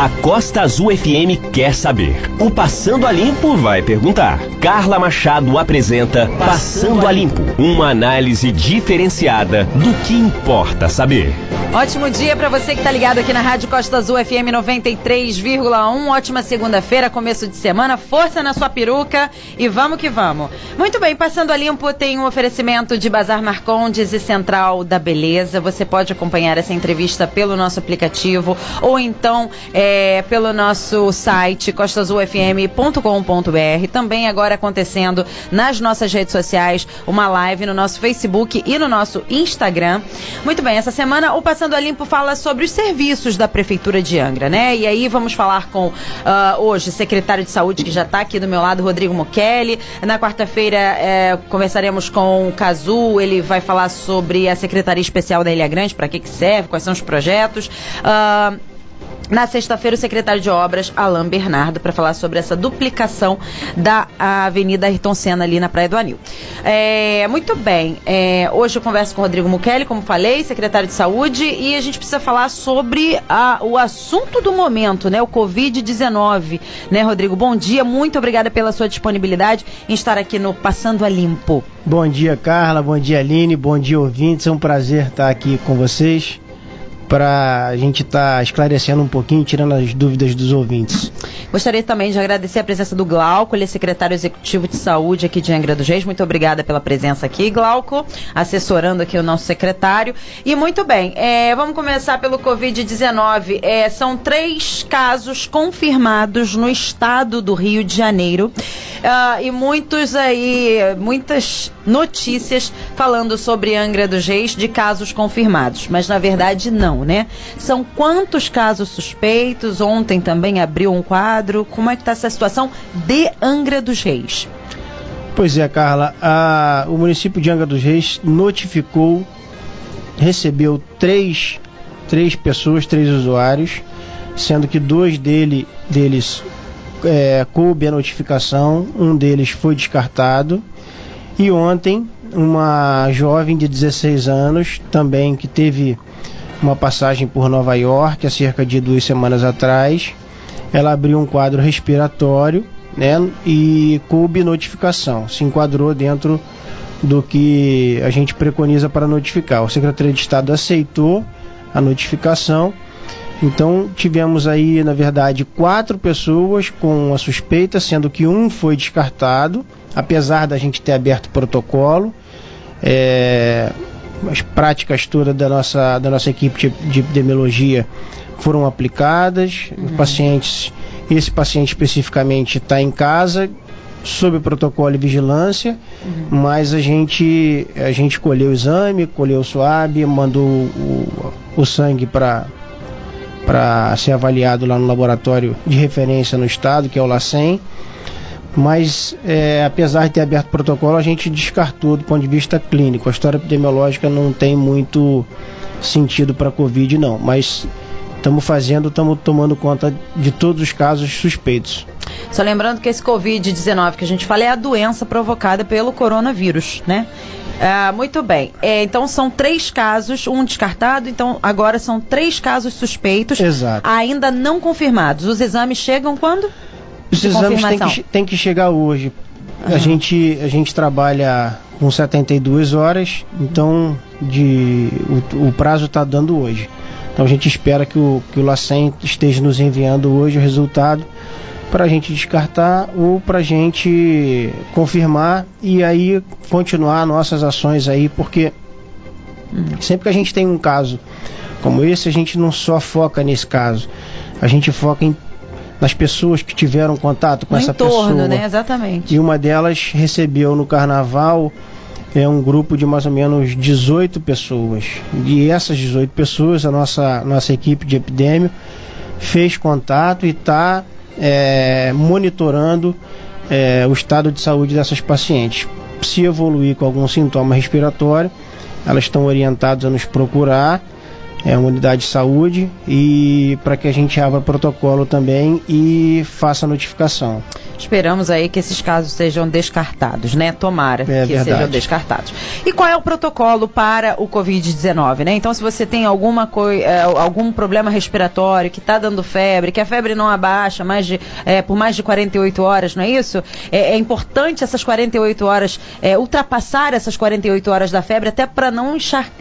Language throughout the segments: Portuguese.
A Costa Azul FM quer saber. O Passando a Limpo vai perguntar. Carla Machado apresenta Passando a Limpo, uma análise diferenciada do que importa saber. Ótimo dia para você que tá ligado aqui na Rádio Costa Azul FM 93,1. Ótima segunda-feira, começo de semana. Força na sua peruca e vamos que vamos. Muito bem, passando a limpo tem um oferecimento de Bazar Marcondes e Central da Beleza. Você pode acompanhar essa entrevista pelo nosso aplicativo ou então é, pelo nosso site costazulfm.com.br. Também agora acontecendo nas nossas redes sociais uma live no nosso Facebook e no nosso Instagram. Muito bem, essa semana o Passando a Limpo fala sobre os serviços da Prefeitura de Angra, né? E aí vamos falar com uh, hoje secretário de Saúde que já está aqui do meu lado, Rodrigo Mokeli. Na quarta-feira é, conversaremos com o Cazu, ele vai falar sobre a Secretaria Especial da Ilha Grande, para que, que serve, quais são os projetos. Uh, na sexta-feira, o secretário de Obras, Alain Bernardo, para falar sobre essa duplicação da Avenida Ayrton Senna ali na Praia do Anil. É, muito bem, é, hoje eu converso com o Rodrigo Mukeli, como falei, secretário de Saúde, e a gente precisa falar sobre a, o assunto do momento, né, o Covid-19. Né, Rodrigo? Bom dia, muito obrigada pela sua disponibilidade em estar aqui no Passando a Limpo. Bom dia, Carla, bom dia, Aline, bom dia, ouvintes, é um prazer estar aqui com vocês para a gente estar tá esclarecendo um pouquinho, tirando as dúvidas dos ouvintes. Gostaria também de agradecer a presença do Glauco, ele é secretário executivo de saúde aqui de Angra dos Reis. Muito obrigada pela presença aqui, Glauco, assessorando aqui o nosso secretário. E muito bem, é, vamos começar pelo Covid-19. É, são três casos confirmados no estado do Rio de Janeiro. Uh, e muitos aí, muitas notícias falando sobre Angra dos Reis de casos confirmados, mas na verdade não, né? São quantos casos suspeitos? Ontem também abriu um quadro. Como é que está essa situação de Angra dos Reis? Pois é, Carla, a, o município de Angra dos Reis notificou, recebeu três, três pessoas, três usuários, sendo que dois dele, deles é, coube a notificação, um deles foi descartado e ontem, uma jovem de 16 anos, também que teve uma passagem por Nova York há cerca de duas semanas atrás, ela abriu um quadro respiratório né, e coube notificação, se enquadrou dentro do que a gente preconiza para notificar. O secretário de Estado aceitou a notificação. Então tivemos aí, na verdade, quatro pessoas com a suspeita, sendo que um foi descartado apesar da gente ter aberto protocolo, é, as práticas todas da nossa, da nossa equipe de, de epidemiologia foram aplicadas, uhum. pacientes, esse paciente especificamente está em casa, sob protocolo de vigilância, uhum. mas a gente, a gente colheu o exame, colheu o suave, mandou o, o sangue para para ser avaliado lá no laboratório de referência no estado, que é o LACEN mas é, apesar de ter aberto o protocolo, a gente descartou do ponto de vista clínico. A história epidemiológica não tem muito sentido para a Covid, não, mas estamos fazendo, estamos tomando conta de todos os casos suspeitos. Só lembrando que esse Covid-19 que a gente fala é a doença provocada pelo coronavírus, né? Ah, muito bem. É, então são três casos, um descartado, então agora são três casos suspeitos. Exato. Ainda não confirmados. Os exames chegam quando? Os exames têm que, têm que chegar hoje. Uhum. A, gente, a gente trabalha com 72 horas, então de, o, o prazo está dando hoje. Então a gente espera que o, que o LACEN esteja nos enviando hoje o resultado para a gente descartar ou para a gente confirmar e aí continuar nossas ações aí, porque uhum. sempre que a gente tem um caso como esse, a gente não só foca nesse caso, a gente foca em nas pessoas que tiveram contato com no essa entorno, pessoa. né? Exatamente. E uma delas recebeu no carnaval é um grupo de mais ou menos 18 pessoas. E essas 18 pessoas, a nossa, nossa equipe de epidemia fez contato e está é, monitorando é, o estado de saúde dessas pacientes. Se evoluir com algum sintoma respiratório, elas estão orientadas a nos procurar é uma unidade de saúde e para que a gente abra protocolo também e faça notificação. Esperamos aí que esses casos sejam descartados, né? Tomara É que verdade. sejam descartados. E qual é o protocolo para o Covid-19, né? Então, se você tem alguma eh, algum problema respiratório, que está dando febre, que a febre não abaixa mais de, eh, por mais de 48 horas, não é isso? É, é importante essas 48 horas, eh, ultrapassar essas 48 horas da febre, até para não,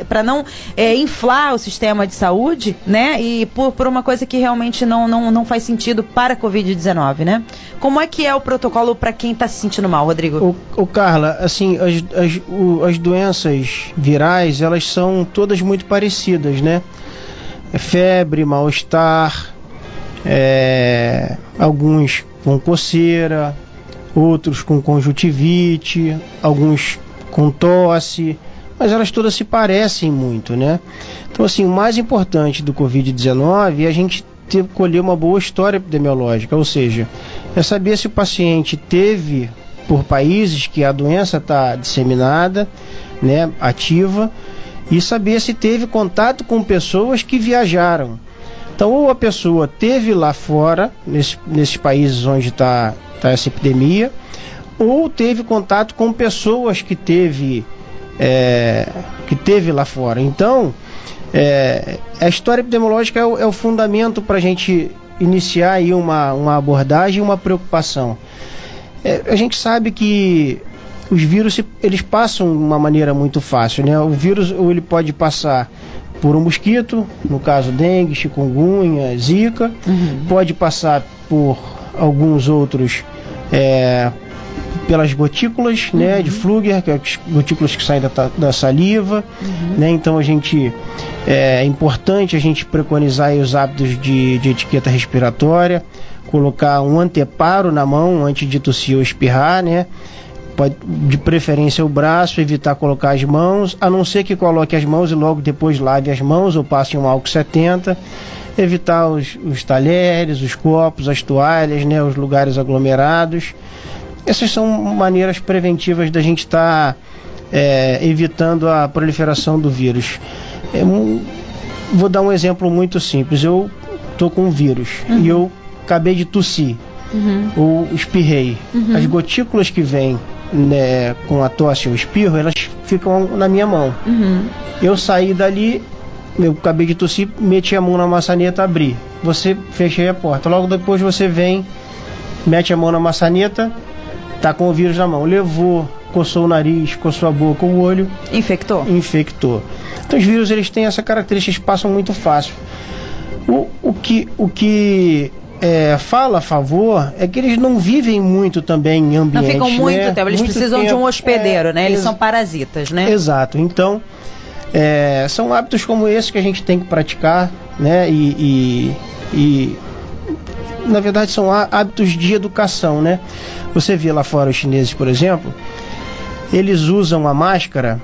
para não eh, inflar o sistema de saúde, né? E por, por uma coisa que realmente não, não, não faz sentido para a Covid-19, né? Como é que é o protocolo para quem está se sentindo mal, Rodrigo? O, o Carla, assim, as, as, o- as doenças virais, elas são todas muito parecidas, né? É Febre, mal-estar, é, alguns com coceira, outros com conjuntivite, alguns com tosse, mas elas todas se parecem muito, né? Então, assim, o mais importante do Covid-19 é a gente ter, colher uma boa história epidemiológica, ou seja, é saber se o paciente teve por países que a doença está disseminada, né, ativa, e saber se teve contato com pessoas que viajaram. Então, ou a pessoa teve lá fora, nesse, nesses países onde está tá essa epidemia, ou teve contato com pessoas que teve, é, que teve lá fora. Então, é, a história epidemiológica é o, é o fundamento para a gente iniciar aí uma, uma abordagem e uma preocupação. É, a gente sabe que os vírus eles passam de uma maneira muito fácil, né? O vírus ou ele pode passar por um mosquito, no caso dengue, chikungunya, zika, Uhum. pode passar por alguns outros é, pelas gotículas, né, de Flugger, que é as gotículas que saem da, da saliva, né? Então a gente é importante a gente preconizar os hábitos de, de etiqueta respiratória, colocar um anteparo na mão antes de tossir ou espirrar, né? Pode, de preferência o braço, evitar colocar as mãos, a não ser que coloque as mãos e logo depois lave as mãos ou passe um álcool 70. Evitar os, os talheres, os copos, as toalhas, né, os lugares aglomerados. Essas são maneiras preventivas da gente estar evitando a proliferação do vírus. É um- vou dar um exemplo muito simples. Eu tô com um vírus e eu acabei de tossir Uhum. ou espirrei. As gotículas que vêm né, com a tosse ou espirro, elas ficam na minha mão. Uhum. Eu saí dali, eu acabei de tossir, meti a mão na maçaneta, abri. Você fechei a porta. Logo depois você vem, mete a mão na maçaneta, tá com o vírus na mão. Levou, coçou o nariz, coçou a boca, o olho, Infectou? infectou. Então os vírus eles têm essa característica, eles passam muito fácil. O, o que, o que é, fala a favor é que eles não vivem muito também em Não ambientes. ficam muito né? tempo, eles Muito precisam de um tempo. hospedeiro, É, né? Eles são parasitas, né? Exato. Então, é, são hábitos como esse que a gente tem que praticar, né? E, e- e, na verdade são há- hábitos de educação, né? Você vê lá fora os chineses, por exemplo, eles usam a máscara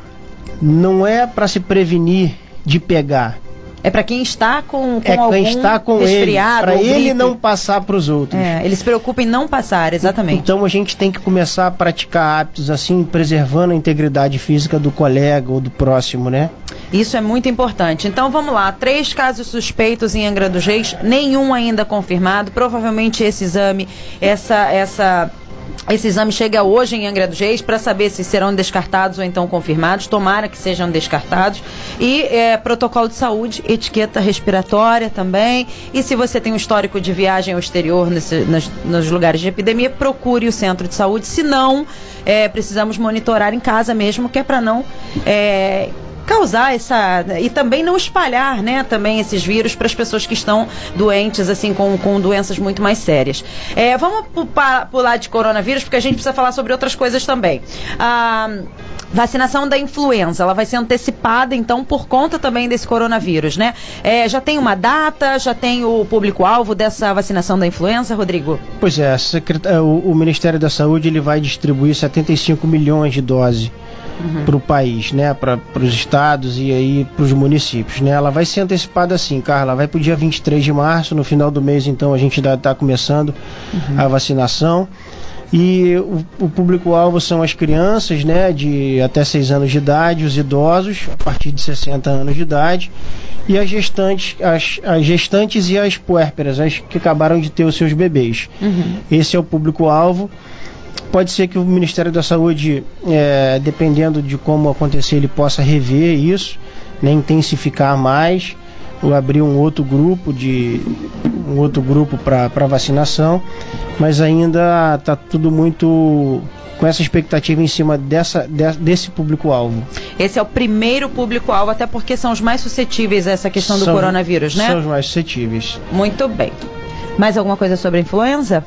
não é para se prevenir de pegar, É pra quem está com, com é algum quem está com ele, resfriado para ele não passar para os outros. É, eles se preocupam em não passar, exatamente. Então a gente tem que começar a praticar hábitos assim, preservando a integridade física do colega ou do próximo, né? Isso é muito importante. Então vamos lá, três casos suspeitos em Angra dos Reis, nenhum ainda confirmado. Provavelmente esse exame, essa, essa, esse exame chega hoje em Angra dos Reis para saber se serão descartados ou então confirmados. Tomara que sejam descartados. E é, protocolo de saúde, etiqueta respiratória também. E se você tem um histórico de viagem ao exterior nesse- nos, lugares de epidemia, procure o centro de saúde. Se não, é, precisamos monitorar em casa mesmo, que é para não é, causar essa e também não espalhar, né, também esses vírus para as pessoas que estão doentes assim com, com doenças muito mais sérias. É, vamos pular de coronavírus porque a gente precisa falar sobre outras coisas também. A vacinação da influenza, ela vai ser antecipada então por conta também desse coronavírus, né? É, já tem uma data, já tem o público-alvo dessa vacinação da influenza, Rodrigo? Pois é, é, o, o Ministério da Saúde ele vai distribuir 75 milhões de doses para o país, né? Para os estados e aí para os municípios, né? Ela vai ser antecipada assim, Carla. Vai para o dia 23 de março, no final do mês, então a gente está começando a vacinação. E o, o público-alvo são as crianças, né, de até 6 anos de idade, os idosos, a partir de 60 anos de idade, e as gestantes, as, as gestantes e as puérperas, as que acabaram de ter os seus bebês. Uhum. Esse é o público-alvo. Pode ser que o Ministério da Saúde, é, dependendo de como acontecer, ele possa rever isso, né, intensificar mais, ou abrir um outro grupo de um outro grupo para vacinação, mas ainda está tudo muito com essa expectativa em cima dessa, de, desse público-alvo. Esse é o primeiro público-alvo, até porque são os mais suscetíveis a essa questão do São- coronavírus, né? São os mais suscetíveis. Muito bem. Mais alguma coisa sobre a influenza?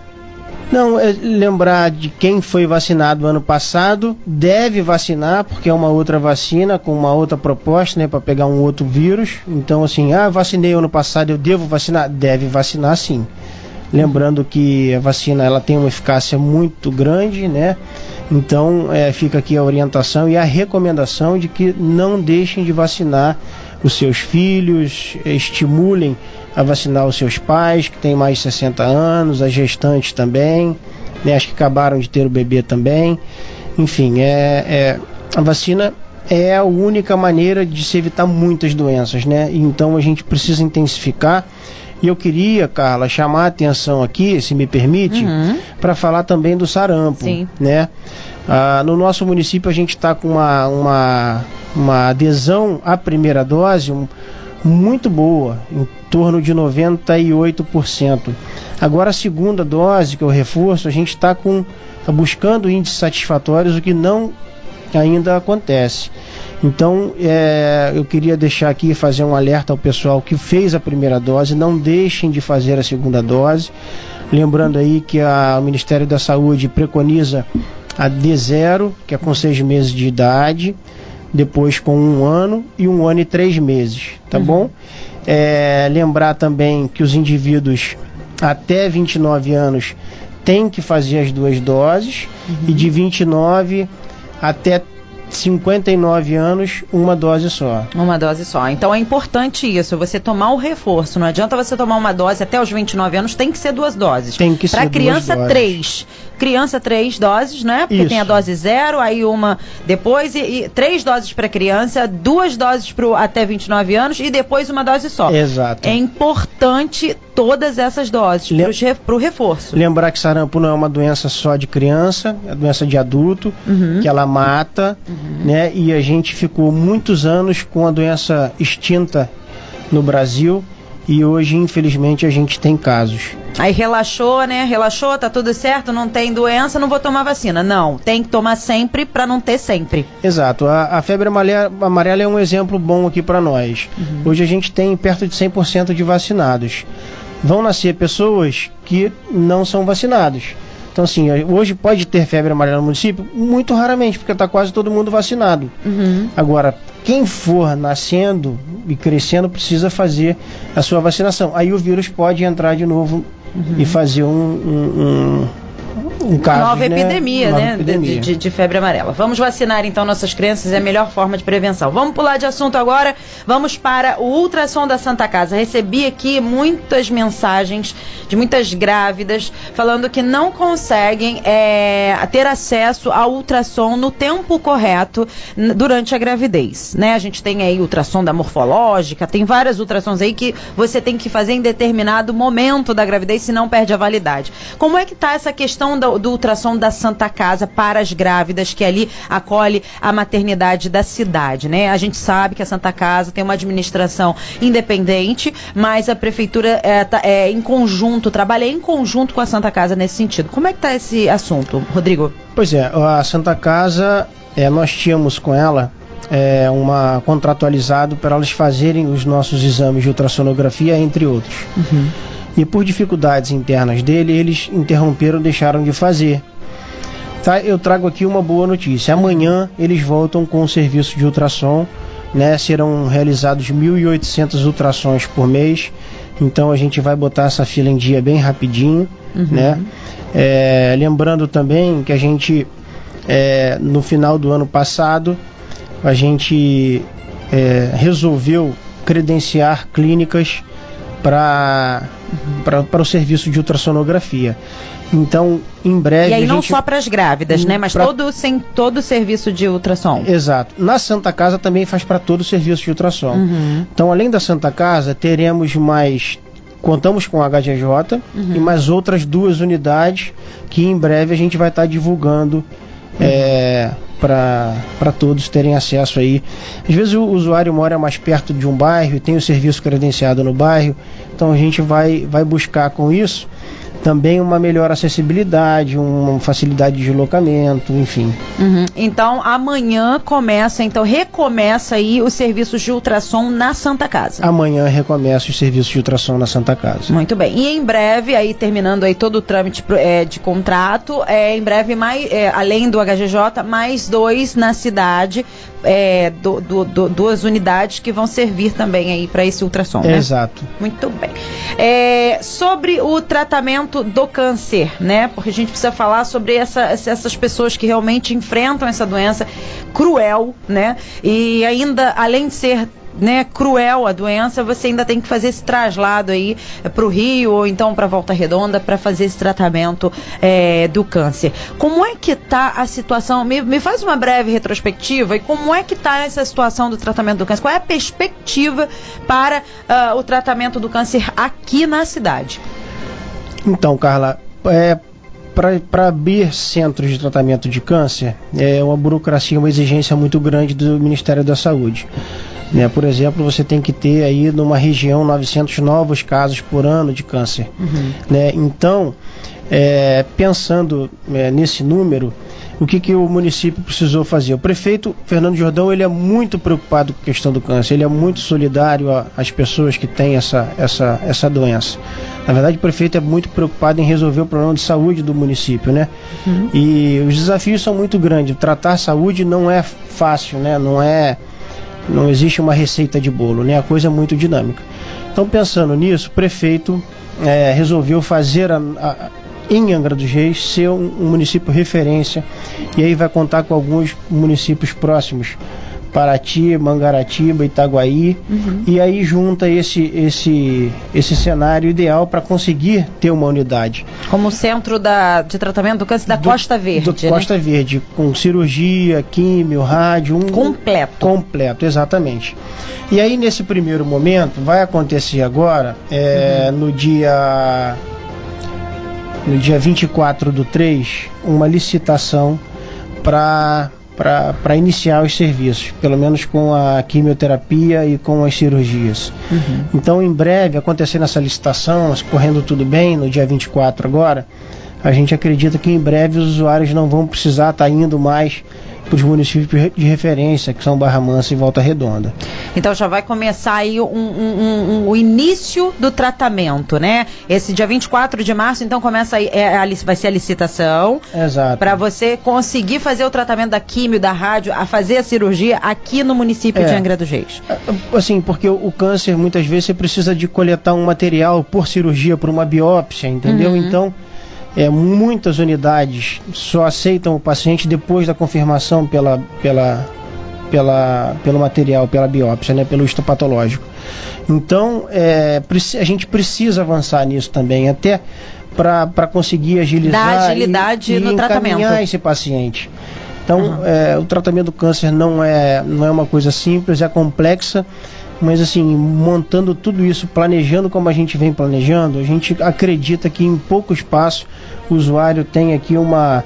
Não, é lembrar de quem foi vacinado ano passado, deve vacinar, porque é uma outra vacina com uma outra proposta, né, para pegar um outro vírus. Então, assim, ah, vacinei ano passado, eu devo vacinar? Deve vacinar sim. Lembrando que a vacina ela tem uma eficácia muito grande, né? Então, é, fica aqui a orientação e a recomendação de que não deixem de vacinar os seus filhos, estimulem a vacinar os seus pais que têm mais de 60 anos, as gestantes também, né, as que acabaram de ter o bebê também. Enfim, é, é- a vacina é a única maneira de se evitar muitas doenças, né? Então a gente precisa intensificar. E eu queria, Carla, chamar a atenção aqui, se me permite, Uhum. para falar também do sarampo, Sim. né? Ah, no nosso município a gente está com uma, uma, uma adesão à primeira dose um- muito boa, em torno de 98%. Agora a segunda dose, que é o reforço, a gente está com tá buscando índices satisfatórios, o que não ainda acontece. Então, é, eu queria deixar aqui fazer um alerta ao pessoal que fez a primeira dose, não deixem de fazer a segunda dose. Lembrando aí que a- o Ministério da Saúde preconiza a D0, que é com seis meses de idade, depois com um ano e um ano e três meses, tá bom? É, lembrar também que os indivíduos até 29 anos têm que fazer as duas doses e de 29 até 59 anos uma dose só. Uma dose só. Então é importante isso, você tomar o reforço. Não adianta você tomar uma dose até os 29 anos, tem que ser duas doses. Tem que ser Pra duas criança, doses. três. Criança, três doses, né? Porque Isso. tem a dose zero, aí uma depois, e, e três doses para criança, duas doses pro até 29 anos e depois uma dose só. Exato. É importante todas essas doses para pro reforço. Lembrar que sarampo não é uma doença só de criança, é doença de adulto, Uhum. que ela mata, né? E a gente ficou muitos anos com a doença extinta no Brasil e hoje, infelizmente, a gente tem casos. Aí relaxou, né? Relaxou, tá tudo certo, não tem doença, não vou tomar vacina. Não, tem que tomar sempre para não ter sempre. Exato. A, a febre amarela, amarela é um exemplo bom aqui para nós. Hoje a gente tem perto de 100% de vacinados. Vão nascer pessoas que não são vacinados. Então, assim, hoje pode ter febre amarela no município? Muito raramente, porque está quase todo mundo vacinado. Uhum. Agora, quem for nascendo e crescendo precisa fazer a sua vacinação. Aí o vírus pode entrar de novo e fazer um, um, um, caso. nova né? epidemia, Nova né? de- epidemia. De, de febre amarela. Vamos vacinar então nossas crianças, é a melhor forma de prevenção. Vamos pular de assunto agora. Vamos para o ultrassom da Santa Casa. Recebi aqui muitas mensagens de muitas grávidas falando que não conseguem é, ter acesso ao ultrassom no tempo correto durante a gravidez, né? A gente tem aí ultrassom da morfológica, tem várias ultrassons aí que você tem que fazer em determinado momento da gravidez, senão perde a validade. Como é que tá essa questão do, do ultrassom da Santa Casa para as grávidas que ali acolhe a maternidade da cidade, né? A gente sabe que a Santa Casa tem uma administração independente, mas a prefeitura é, tá- é, em conjunto, trabalha em conjunto com a Santa Casa nesse sentido. Como é que tá esse assunto, Rodrigo? Pois é, a Santa Casa, é, nós tínhamos com ela é, uma contratualizado para elas fazerem os nossos exames de ultrassonografia, entre outros. E por dificuldades internas dele, eles interromperam, deixaram de fazer. Tá, eu trago aqui uma boa notícia. Amanhã eles voltam com o serviço de ultrassom, né? Serão realizados 1.800 ultrassons por mês. Então a gente vai botar essa fila em dia bem rapidinho, né? É, lembrando também que a gente é, no final do ano passado a gente é, resolveu credenciar clínicas para para o serviço de ultrassonografia. Então, em breve. E aí, não gente... só para as grávidas, né? Mas pra... todo, sem, todo o serviço de ultrassom. Exato. Na Santa Casa também faz para todo o serviço de ultrassom. Uhum. Então, além da Santa Casa, teremos mais. Contamos com a HGJ uhum. e mais outras duas unidades que em breve a gente vai estar tá divulgando. É, para todos terem acesso aí. Às vezes o usuário mora mais perto de um bairro e tem o serviço credenciado no bairro, então a gente vai, vai buscar com isso também uma melhor acessibilidade, uma facilidade de deslocamento, enfim. Uhum. Então amanhã começa, então recomeça aí os serviços de ultrassom na Santa Casa. Amanhã recomeça os serviços de ultrassom na Santa Casa. Muito bem. E em breve, aí terminando aí todo o trâmite é, de contrato, é, em breve mais, é, além do HGJ, mais dois na cidade, é, do, do, do, duas unidades que vão servir também aí para esse ultrassom. Né? Exato. Muito bem. É, sobre o tratamento do câncer, né? Porque a gente precisa falar sobre essa, essas pessoas que realmente enfrentam essa doença cruel, né? E ainda, além de ser né, cruel a doença, você ainda tem que fazer esse traslado aí é, para o Rio ou então para Volta Redonda para fazer esse tratamento é, do câncer. Como é que está a situação? Me, me, faz uma breve retrospectiva e como é que está essa situação do tratamento do câncer? Qual é a perspectiva para uh, o tratamento do câncer aqui na cidade? Então, Carla, é, para abrir centros de tratamento de câncer, é uma burocracia, uma exigência muito grande do Ministério da Saúde. Né? Por exemplo, você tem que ter aí numa região 900 novos casos por ano de câncer. Uhum. Né? Então, é, pensando é, nesse número, o que, que o município precisou fazer? O prefeito Fernando Jordão ele é muito preocupado com a questão do câncer, ele é muito solidário às pessoas que têm essa, essa, essa doença. Na verdade, o prefeito é muito preocupado em resolver o problema de saúde do município, né? Uhum. E os desafios são muito grandes. Tratar saúde não é fácil, né? Não é não existe uma receita de bolo, né? A coisa é muito dinâmica. Então, pensando nisso, o prefeito é, resolveu fazer a, a, em Angra dos Reis ser um, um, município referência e aí vai contar com alguns municípios próximos Paraty, Mangaratiba, Itaguaí, uhum. e aí junta esse, esse, esse cenário ideal para conseguir ter uma unidade. Como centro da, de tratamento do câncer da do, Costa Verde. Do né? Costa Verde, com cirurgia, químio, rádio. Um, completo. Completo, exatamente. E aí, nesse primeiro momento, vai acontecer agora, é, uhum. no dia. No dia 24 do 3, uma licitação para para iniciar os serviços, pelo menos com a quimioterapia e com as cirurgias. Uhum. Então, em breve, acontecendo essa licitação, correndo tudo bem, no dia 24 agora, a gente acredita que em breve os usuários não vão precisar estar tá indo mais para os municípios de referência, que são Barra Mansa e Volta Redonda. Então já vai começar aí um, um, um, o início do tratamento, né? Esse dia 24 de março, então começa aí, é, a, vai ser a licitação. Exato. Para você conseguir fazer o tratamento da químio, da rádio, a fazer a cirurgia aqui no município é, de Angra dos Reis. É, assim, porque o, o, câncer, muitas vezes, você precisa de coletar um material por cirurgia, por uma biópsia, entendeu? Uhum. Então é, muitas unidades só aceitam o paciente depois da confirmação pela, pela, pela, pelo material, pela biópsia, né, pelo histopatológico. Então, é, a gente precisa avançar nisso também, até para conseguir agilizar Dar agilidade e, no e tratamento. esse paciente. Então, uhum. é, o tratamento do câncer não é, não é uma coisa simples, é complexa, mas assim, montando tudo isso, planejando como a gente vem planejando, a gente acredita que em pouco espaço o usuário tem aqui uma,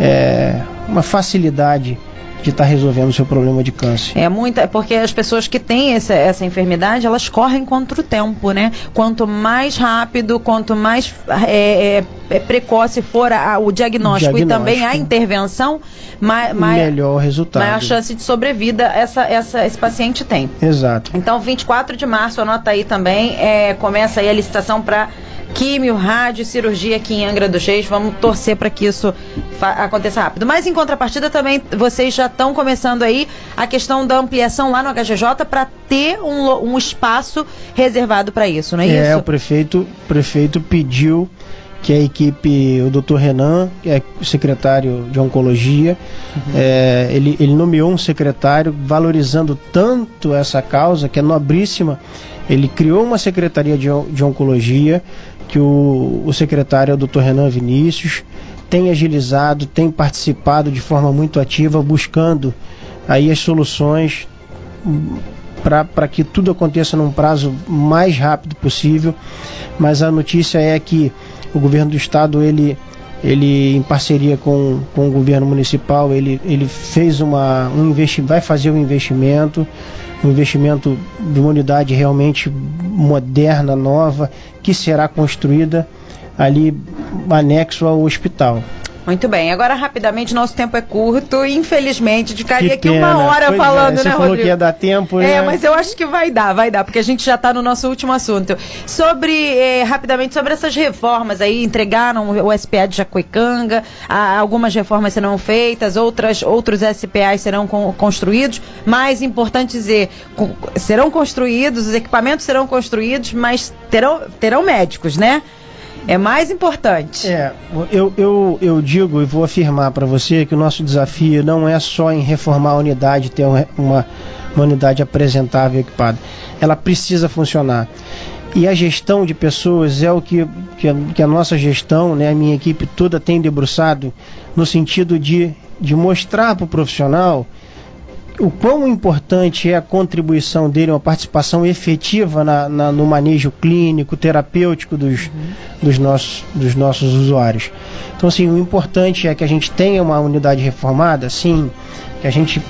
é, uma facilidade de estar tá resolvendo o seu problema de câncer. É muita, é porque as pessoas que têm essa, essa enfermidade, elas correm contra o tempo, né? Quanto mais rápido, quanto mais é, é, é precoce for a, o, diagnóstico diagnóstico, e também a intervenção, mais, melhor o resultado. Maior chance de sobrevida essa, essa, esse paciente tem. Exato. Então, 24 de março, anota aí também, é, começa aí a licitação para químio, rádio, cirurgia aqui em Angra dos Reis. Vamos torcer para que isso aconteça rápido. Mas em contrapartida também vocês já estão começando aí a questão da ampliação lá no HGJ para ter um, um, espaço reservado para isso, não é, é isso? É, o prefeito, prefeito pediu que a equipe, o Dr. Renan, que é secretário de Oncologia, uhum. é, ele, ele nomeou um secretário valorizando tanto essa causa, que é nobríssima. Ele criou uma secretaria de, de Oncologia, que o, o secretário é o Dr. Renan Vinícius, tem agilizado, tem participado de forma muito ativa, buscando aí as soluções para que tudo aconteça num prazo mais rápido possível. Mas a notícia é que o governo do estado, ele, ele em parceria com, com o governo municipal, ele, ele fez uma, um investimento, vai fazer um investimento, um investimento de uma unidade realmente moderna, nova, que será construída ali anexo ao hospital. Muito bem. Agora, rapidamente, nosso tempo é curto. Infelizmente, ficaria aqui uma hora pois é, falando, é, você né, falou Rodrigo? que ia dar tempo, É, né? mas eu acho que vai dar, vai dar, porque a gente já está no nosso último assunto. Sobre, eh, rapidamente, sobre essas reformas aí, entregaram o SPA de Jacuecanga, algumas reformas serão feitas, outras, outros SPAs serão con construídos. Mais importante dizer, serão construídos, os equipamentos serão construídos, mas terão, terão médicos, né? É mais importante. É, eu, eu, eu digo e vou afirmar para você que o nosso desafio não é só em reformar a unidade, ter uma, uma, unidade apresentável e equipada. Ela precisa funcionar. E a gestão de pessoas é o que, que, a, que a nossa gestão, né, a minha equipe toda tem debruçado no sentido de, de mostrar para o profissional o quão importante é a contribuição dele, uma participação efetiva na, na, no manejo clínico, terapêutico dos, dos, nossos, dos nossos usuários. Então, assim, o importante é que a gente tenha uma unidade reformada, sim, que a gente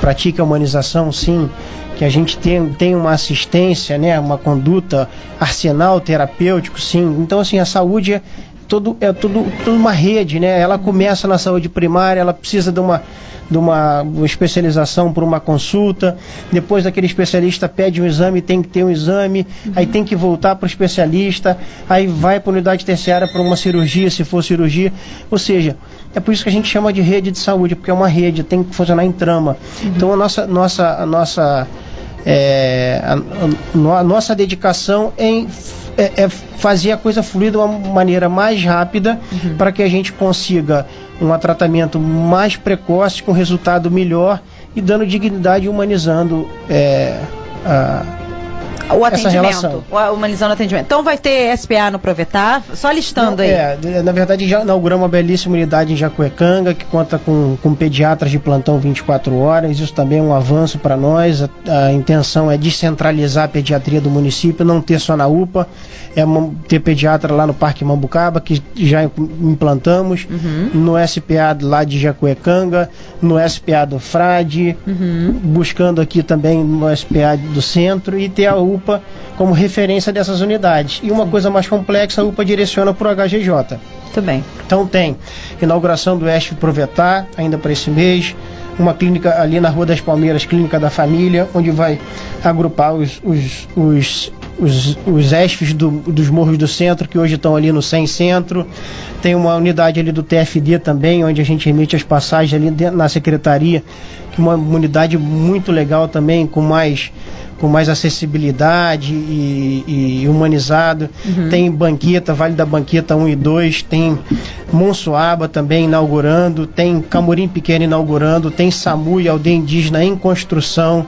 pratique a humanização, sim, que a gente tenha, tenha uma assistência, né, uma conduta, arsenal terapêutico, sim. Então, assim, a saúde é, todo, é tudo, tudo uma rede, né? Ela começa na saúde primária, ela precisa de uma de uma, especialização por uma consulta, depois daquele especialista pede um exame, tem que ter um exame, uhum. aí tem que voltar para o especialista, aí vai para a unidade terciária para uma cirurgia, se for cirurgia. Ou seja, é por isso que a gente chama de rede de saúde, porque é uma rede, tem que funcionar em trama. Uhum. Então a nossa, nossa, a nossa, é, a, a nossa dedicação em é, é, fazer a coisa fluir de uma maneira mais rápida uhum. para que a gente consiga um tratamento mais precoce, com resultado melhor e dando dignidade e humanizando é, a o atendimento, o humanizando o atendimento. Então vai ter SPA no Provetar, só listando Não, aí. É, na verdade já inauguramos uma belíssima unidade em Jacuecanga, que conta com, com pediatras de plantão 24 horas, isso também é um avanço para nós, a, a, intenção é descentralizar a pediatria do município, não ter só na UPA, é ter pediatra lá no Parque Mambucaba, que já implantamos, uhum. no SPA lá de Jacuecanga, no SPA do Frade, uhum. buscando aqui também no SPA do centro e ter a UPA como referência dessas unidades. E uma coisa mais complexa, a UPA direciona para o HGJ. Muito bem. Então tem inauguração do ESF Provetar, ainda para esse mês, uma clínica ali na Rua das Palmeiras, Clínica da Família, onde vai agrupar os, os, os, os, os ESFs do, dos morros do centro, que hoje estão ali no 100 Centro. Tem uma unidade ali do TFD também, onde a gente emite as passagens ali na secretaria, que é uma unidade muito legal também, com mais com mais acessibilidade e, e humanizado. Uhum. Tem Banqueta, Vale da Banqueta 1 e 2, tem Monsuaba também inaugurando, tem Camorim Pequeno inaugurando, tem SAMU e Aldeia Indígena em construção,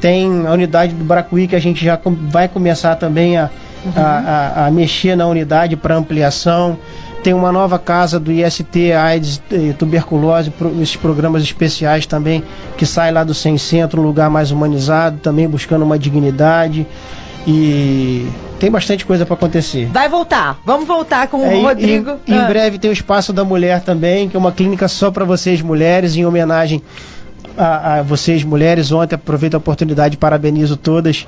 tem a unidade do Bracuí que a gente já vai começar também a, uhum. a, a, a mexer na unidade para ampliação tem uma nova casa do IST, AIDS e tuberculose, esses programas especiais também, que sai lá do Sem Centro, um lugar mais humanizado, também buscando uma dignidade. E tem bastante coisa para acontecer. Vai voltar. Vamos voltar com é, o Rodrigo. Em, ah. em breve tem o Espaço da Mulher também, que é uma clínica só para vocês mulheres, em homenagem a, a, vocês mulheres. Ontem aproveito a oportunidade e parabenizo todas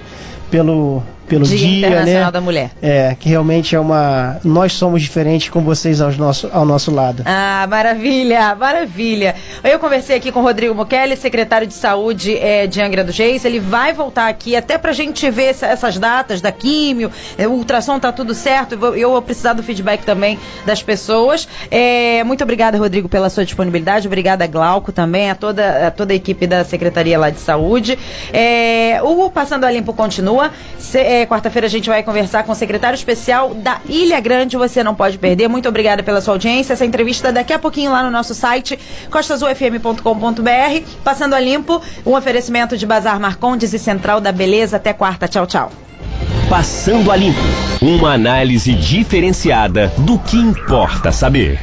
pelo pelo Dia, dia Internacional né? da Mulher. É, que realmente é uma. Nós somos diferentes com vocês ao nosso, ao nosso lado. Ah, maravilha, maravilha. Eu conversei aqui com o Rodrigo Mukele, secretário de Saúde é, de Angra dos Reis. Ele vai voltar aqui até pra gente ver essa, essas datas da químio. É, o ultrassom tá tudo certo. Eu vou, eu vou precisar do feedback também das pessoas. É, muito obrigada, Rodrigo, pela sua disponibilidade. Obrigada, Glauco, também, a toda, a toda a equipe da Secretaria lá de Saúde. É, o Passando a Limpo continua. Se, Quarta-feira a gente vai conversar com o secretário especial da Ilha Grande. Você não pode perder. Muito obrigada pela sua audiência. Essa entrevista daqui a pouquinho lá no nosso site, costasufm.com.br. Passando a limpo, um oferecimento de Bazar Marcondes e Central da Beleza. Até quarta. Tchau, tchau. Passando a limpo. Uma análise diferenciada do que importa saber.